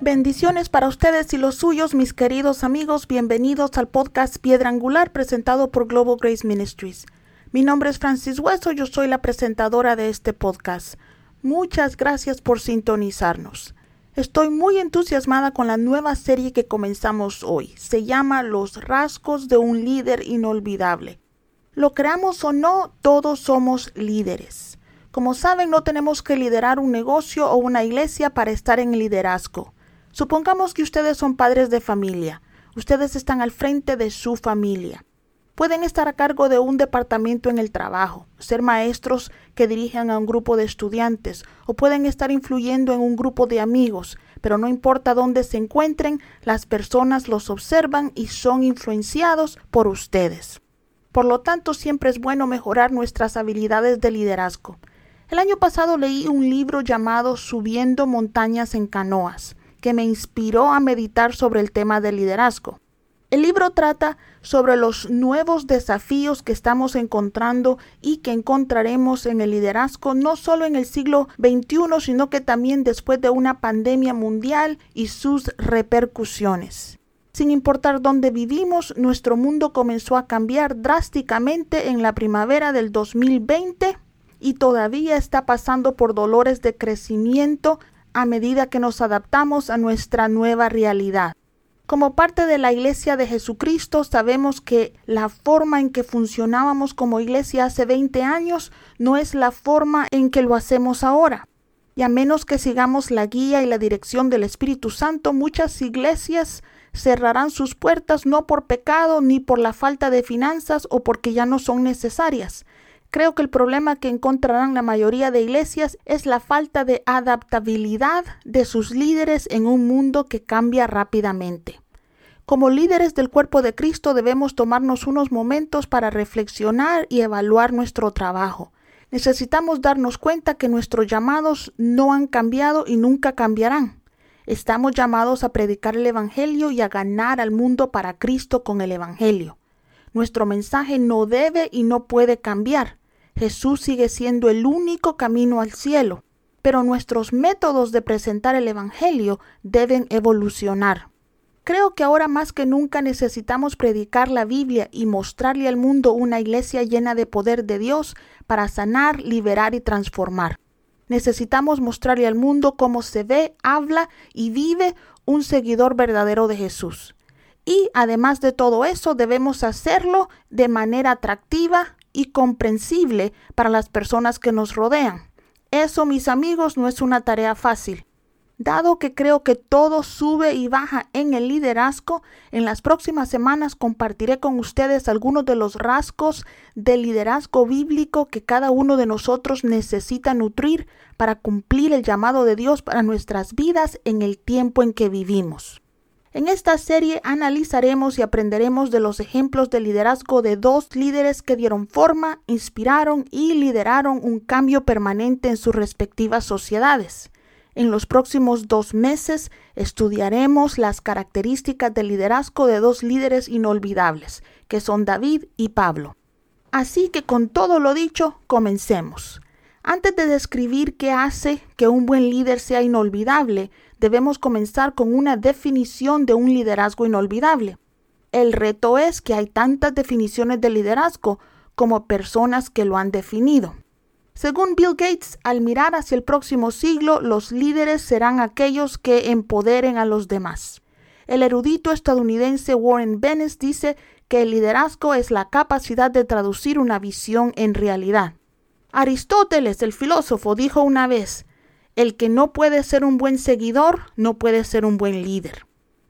Bendiciones para ustedes y los suyos, mis queridos amigos. Bienvenidos al podcast Piedra Angular presentado por Global Grace Ministries. Mi nombre es Francis Hueso, yo soy la presentadora de este podcast. Muchas gracias por sintonizarnos. Estoy muy entusiasmada con la nueva serie que comenzamos hoy. Se llama Los rasgos de un líder inolvidable. Lo creamos o no, todos somos líderes. Como saben, no tenemos que liderar un negocio o una iglesia para estar en liderazgo. Supongamos que ustedes son padres de familia. Ustedes están al frente de su familia. Pueden estar a cargo de un departamento en el trabajo, ser maestros que dirijan a un grupo de estudiantes o pueden estar influyendo en un grupo de amigos, pero no importa dónde se encuentren, las personas los observan y son influenciados por ustedes. Por lo tanto, siempre es bueno mejorar nuestras habilidades de liderazgo. El año pasado leí un libro llamado Subiendo montañas en canoas que me inspiró a meditar sobre el tema del liderazgo. El libro trata sobre los nuevos desafíos que estamos encontrando y que encontraremos en el liderazgo no solo en el siglo XXI, sino que también después de una pandemia mundial y sus repercusiones. Sin importar dónde vivimos, nuestro mundo comenzó a cambiar drásticamente en la primavera del 2020 y todavía está pasando por dolores de crecimiento a medida que nos adaptamos a nuestra nueva realidad. Como parte de la Iglesia de Jesucristo sabemos que la forma en que funcionábamos como iglesia hace 20 años no es la forma en que lo hacemos ahora. Y a menos que sigamos la guía y la dirección del Espíritu Santo, muchas iglesias cerrarán sus puertas no por pecado ni por la falta de finanzas o porque ya no son necesarias, Creo que el problema que encontrarán la mayoría de iglesias es la falta de adaptabilidad de sus líderes en un mundo que cambia rápidamente. Como líderes del cuerpo de Cristo debemos tomarnos unos momentos para reflexionar y evaluar nuestro trabajo. Necesitamos darnos cuenta que nuestros llamados no han cambiado y nunca cambiarán. Estamos llamados a predicar el Evangelio y a ganar al mundo para Cristo con el Evangelio. Nuestro mensaje no debe y no puede cambiar. Jesús sigue siendo el único camino al cielo, pero nuestros métodos de presentar el Evangelio deben evolucionar. Creo que ahora más que nunca necesitamos predicar la Biblia y mostrarle al mundo una iglesia llena de poder de Dios para sanar, liberar y transformar. Necesitamos mostrarle al mundo cómo se ve, habla y vive un seguidor verdadero de Jesús. Y además de todo eso, debemos hacerlo de manera atractiva, y comprensible para las personas que nos rodean. Eso, mis amigos, no es una tarea fácil. Dado que creo que todo sube y baja en el liderazgo, en las próximas semanas compartiré con ustedes algunos de los rasgos del liderazgo bíblico que cada uno de nosotros necesita nutrir para cumplir el llamado de Dios para nuestras vidas en el tiempo en que vivimos. En esta serie analizaremos y aprenderemos de los ejemplos de liderazgo de dos líderes que dieron forma, inspiraron y lideraron un cambio permanente en sus respectivas sociedades. En los próximos dos meses estudiaremos las características del liderazgo de dos líderes inolvidables, que son David y Pablo. Así que con todo lo dicho, comencemos. Antes de describir qué hace que un buen líder sea inolvidable, debemos comenzar con una definición de un liderazgo inolvidable. El reto es que hay tantas definiciones de liderazgo como personas que lo han definido. Según Bill Gates, al mirar hacia el próximo siglo, los líderes serán aquellos que empoderen a los demás. El erudito estadounidense Warren Bennis dice que el liderazgo es la capacidad de traducir una visión en realidad. Aristóteles, el filósofo, dijo una vez, el que no puede ser un buen seguidor no puede ser un buen líder.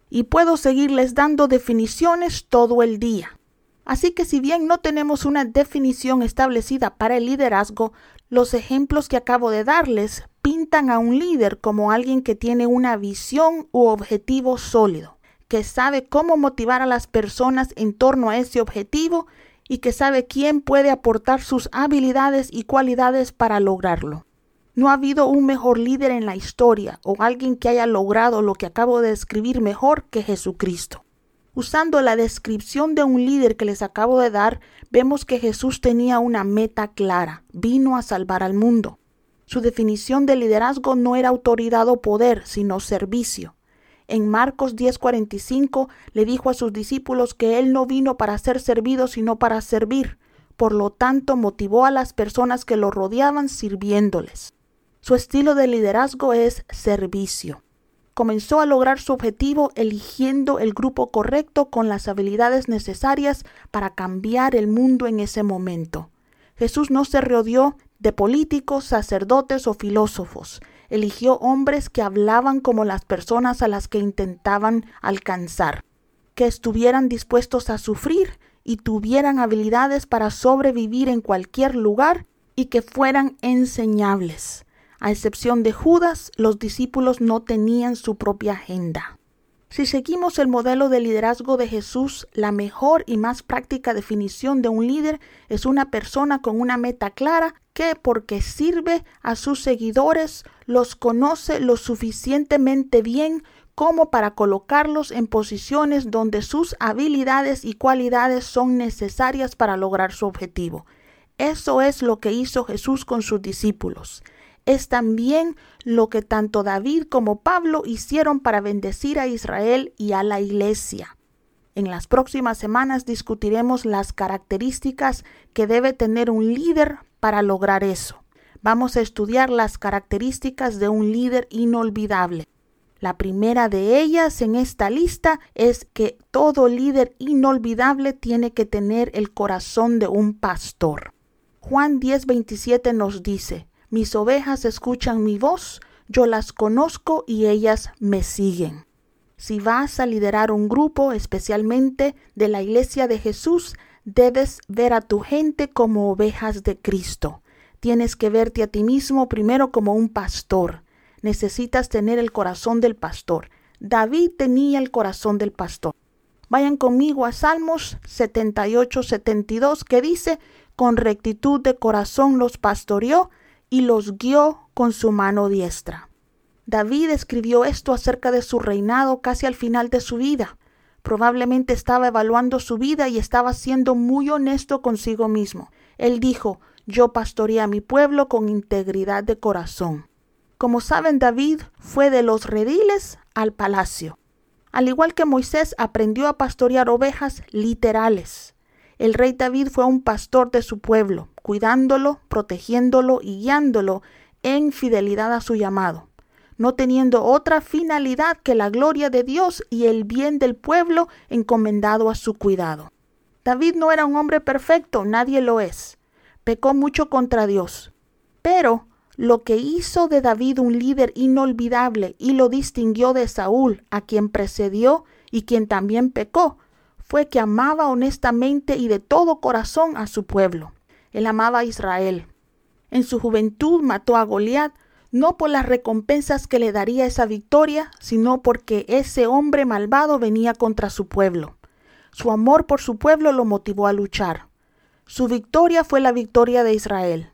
Y puedo seguirles dando definiciones todo el día. Así que si bien no tenemos una definición establecida para el liderazgo, los ejemplos que acabo de darles pintan a un líder como alguien que tiene una visión u objetivo sólido, que sabe cómo motivar a las personas en torno a ese objetivo y que sabe quién puede aportar sus habilidades y cualidades para lograrlo. No ha habido un mejor líder en la historia o alguien que haya logrado lo que acabo de describir mejor que Jesucristo. Usando la descripción de un líder que les acabo de dar, vemos que Jesús tenía una meta clara, vino a salvar al mundo. Su definición de liderazgo no era autoridad o poder, sino servicio. En Marcos 10:45 le dijo a sus discípulos que Él no vino para ser servido, sino para servir. Por lo tanto, motivó a las personas que lo rodeaban sirviéndoles. Su estilo de liderazgo es servicio. Comenzó a lograr su objetivo eligiendo el grupo correcto con las habilidades necesarias para cambiar el mundo en ese momento. Jesús no se rodeó de políticos, sacerdotes o filósofos. Eligió hombres que hablaban como las personas a las que intentaban alcanzar, que estuvieran dispuestos a sufrir y tuvieran habilidades para sobrevivir en cualquier lugar y que fueran enseñables. A excepción de Judas, los discípulos no tenían su propia agenda. Si seguimos el modelo de liderazgo de Jesús, la mejor y más práctica definición de un líder es una persona con una meta clara que porque sirve a sus seguidores los conoce lo suficientemente bien como para colocarlos en posiciones donde sus habilidades y cualidades son necesarias para lograr su objetivo. Eso es lo que hizo Jesús con sus discípulos es también lo que tanto David como Pablo hicieron para bendecir a Israel y a la iglesia. En las próximas semanas discutiremos las características que debe tener un líder para lograr eso. Vamos a estudiar las características de un líder inolvidable. La primera de ellas en esta lista es que todo líder inolvidable tiene que tener el corazón de un pastor. Juan 10:27 nos dice, mis ovejas escuchan mi voz, yo las conozco y ellas me siguen. Si vas a liderar un grupo, especialmente de la iglesia de Jesús, debes ver a tu gente como ovejas de Cristo. Tienes que verte a ti mismo primero como un pastor. Necesitas tener el corazón del pastor. David tenía el corazón del pastor. Vayan conmigo a Salmos 78, 72, que dice, con rectitud de corazón los pastoreó y los guió con su mano diestra. David escribió esto acerca de su reinado casi al final de su vida. Probablemente estaba evaluando su vida y estaba siendo muy honesto consigo mismo. Él dijo, yo pastoreé a mi pueblo con integridad de corazón. Como saben, David fue de los rediles al palacio. Al igual que Moisés aprendió a pastorear ovejas literales. El rey David fue un pastor de su pueblo, cuidándolo, protegiéndolo y guiándolo en fidelidad a su llamado, no teniendo otra finalidad que la gloria de Dios y el bien del pueblo encomendado a su cuidado. David no era un hombre perfecto, nadie lo es. Pecó mucho contra Dios. Pero lo que hizo de David un líder inolvidable y lo distinguió de Saúl, a quien precedió y quien también pecó, fue que amaba honestamente y de todo corazón a su pueblo. Él amaba a Israel. En su juventud mató a Goliat, no por las recompensas que le daría esa victoria, sino porque ese hombre malvado venía contra su pueblo. Su amor por su pueblo lo motivó a luchar. Su victoria fue la victoria de Israel.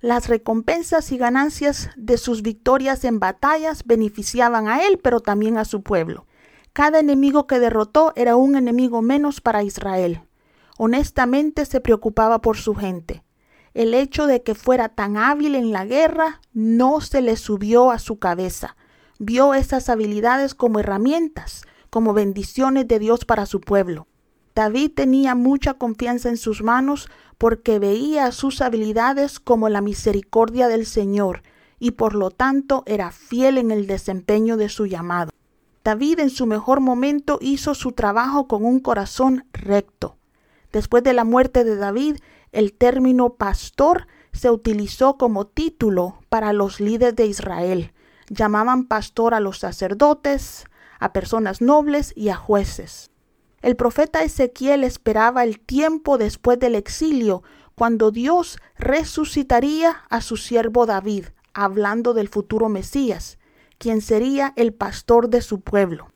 Las recompensas y ganancias de sus victorias en batallas beneficiaban a él, pero también a su pueblo. Cada enemigo que derrotó era un enemigo menos para Israel honestamente se preocupaba por su gente. El hecho de que fuera tan hábil en la guerra no se le subió a su cabeza. Vio esas habilidades como herramientas, como bendiciones de Dios para su pueblo. David tenía mucha confianza en sus manos porque veía sus habilidades como la misericordia del Señor y por lo tanto era fiel en el desempeño de su llamado. David en su mejor momento hizo su trabajo con un corazón recto. Después de la muerte de David, el término pastor se utilizó como título para los líderes de Israel. Llamaban pastor a los sacerdotes, a personas nobles y a jueces. El profeta Ezequiel esperaba el tiempo después del exilio, cuando Dios resucitaría a su siervo David, hablando del futuro Mesías, quien sería el pastor de su pueblo.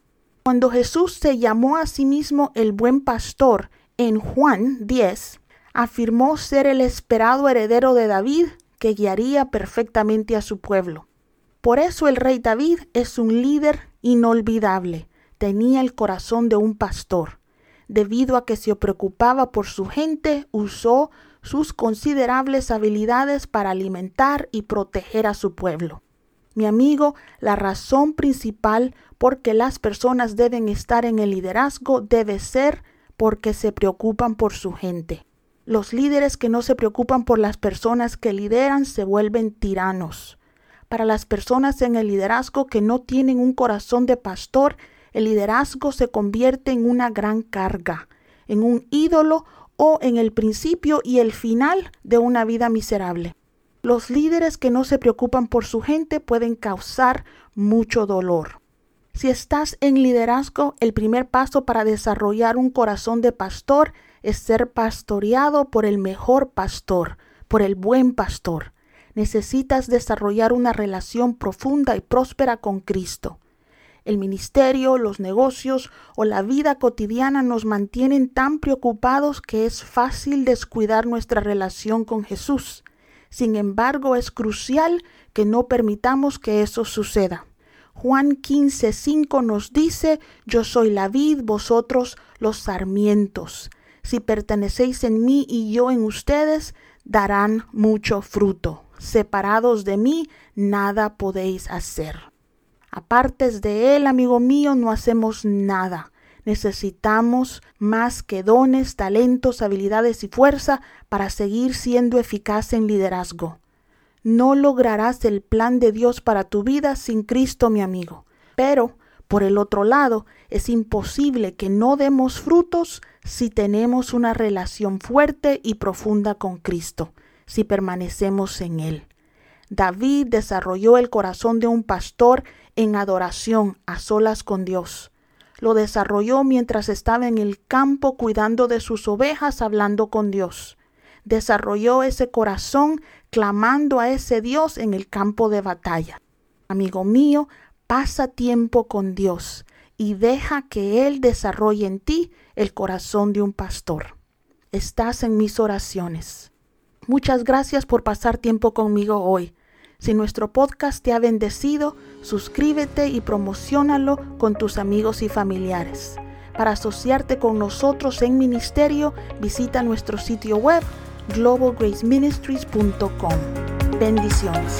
Cuando Jesús se llamó a sí mismo el buen pastor, en Juan 10 afirmó ser el esperado heredero de David que guiaría perfectamente a su pueblo. Por eso el rey David es un líder inolvidable. Tenía el corazón de un pastor. Debido a que se preocupaba por su gente, usó sus considerables habilidades para alimentar y proteger a su pueblo. Mi amigo, la razón principal por que las personas deben estar en el liderazgo debe ser porque se preocupan por su gente. Los líderes que no se preocupan por las personas que lideran se vuelven tiranos. Para las personas en el liderazgo que no tienen un corazón de pastor, el liderazgo se convierte en una gran carga, en un ídolo o en el principio y el final de una vida miserable. Los líderes que no se preocupan por su gente pueden causar mucho dolor. Si estás en liderazgo, el primer paso para desarrollar un corazón de pastor es ser pastoreado por el mejor pastor, por el buen pastor. Necesitas desarrollar una relación profunda y próspera con Cristo. El ministerio, los negocios o la vida cotidiana nos mantienen tan preocupados que es fácil descuidar nuestra relación con Jesús. Sin embargo, es crucial que no permitamos que eso suceda. Juan 15:5 nos dice, Yo soy la vid, vosotros los sarmientos. Si pertenecéis en mí y yo en ustedes, darán mucho fruto. Separados de mí, nada podéis hacer. Apartes de Él, amigo mío, no hacemos nada. Necesitamos más que dones, talentos, habilidades y fuerza para seguir siendo eficaz en liderazgo. No lograrás el plan de Dios para tu vida sin Cristo, mi amigo. Pero, por el otro lado, es imposible que no demos frutos si tenemos una relación fuerte y profunda con Cristo, si permanecemos en Él. David desarrolló el corazón de un pastor en adoración a solas con Dios. Lo desarrolló mientras estaba en el campo cuidando de sus ovejas, hablando con Dios. Desarrolló ese corazón clamando a ese Dios en el campo de batalla. Amigo mío, pasa tiempo con Dios y deja que Él desarrolle en ti el corazón de un pastor. Estás en mis oraciones. Muchas gracias por pasar tiempo conmigo hoy. Si nuestro podcast te ha bendecido, suscríbete y promocionalo con tus amigos y familiares. Para asociarte con nosotros en ministerio, visita nuestro sitio web globalgraceministries.com. Bendiciones.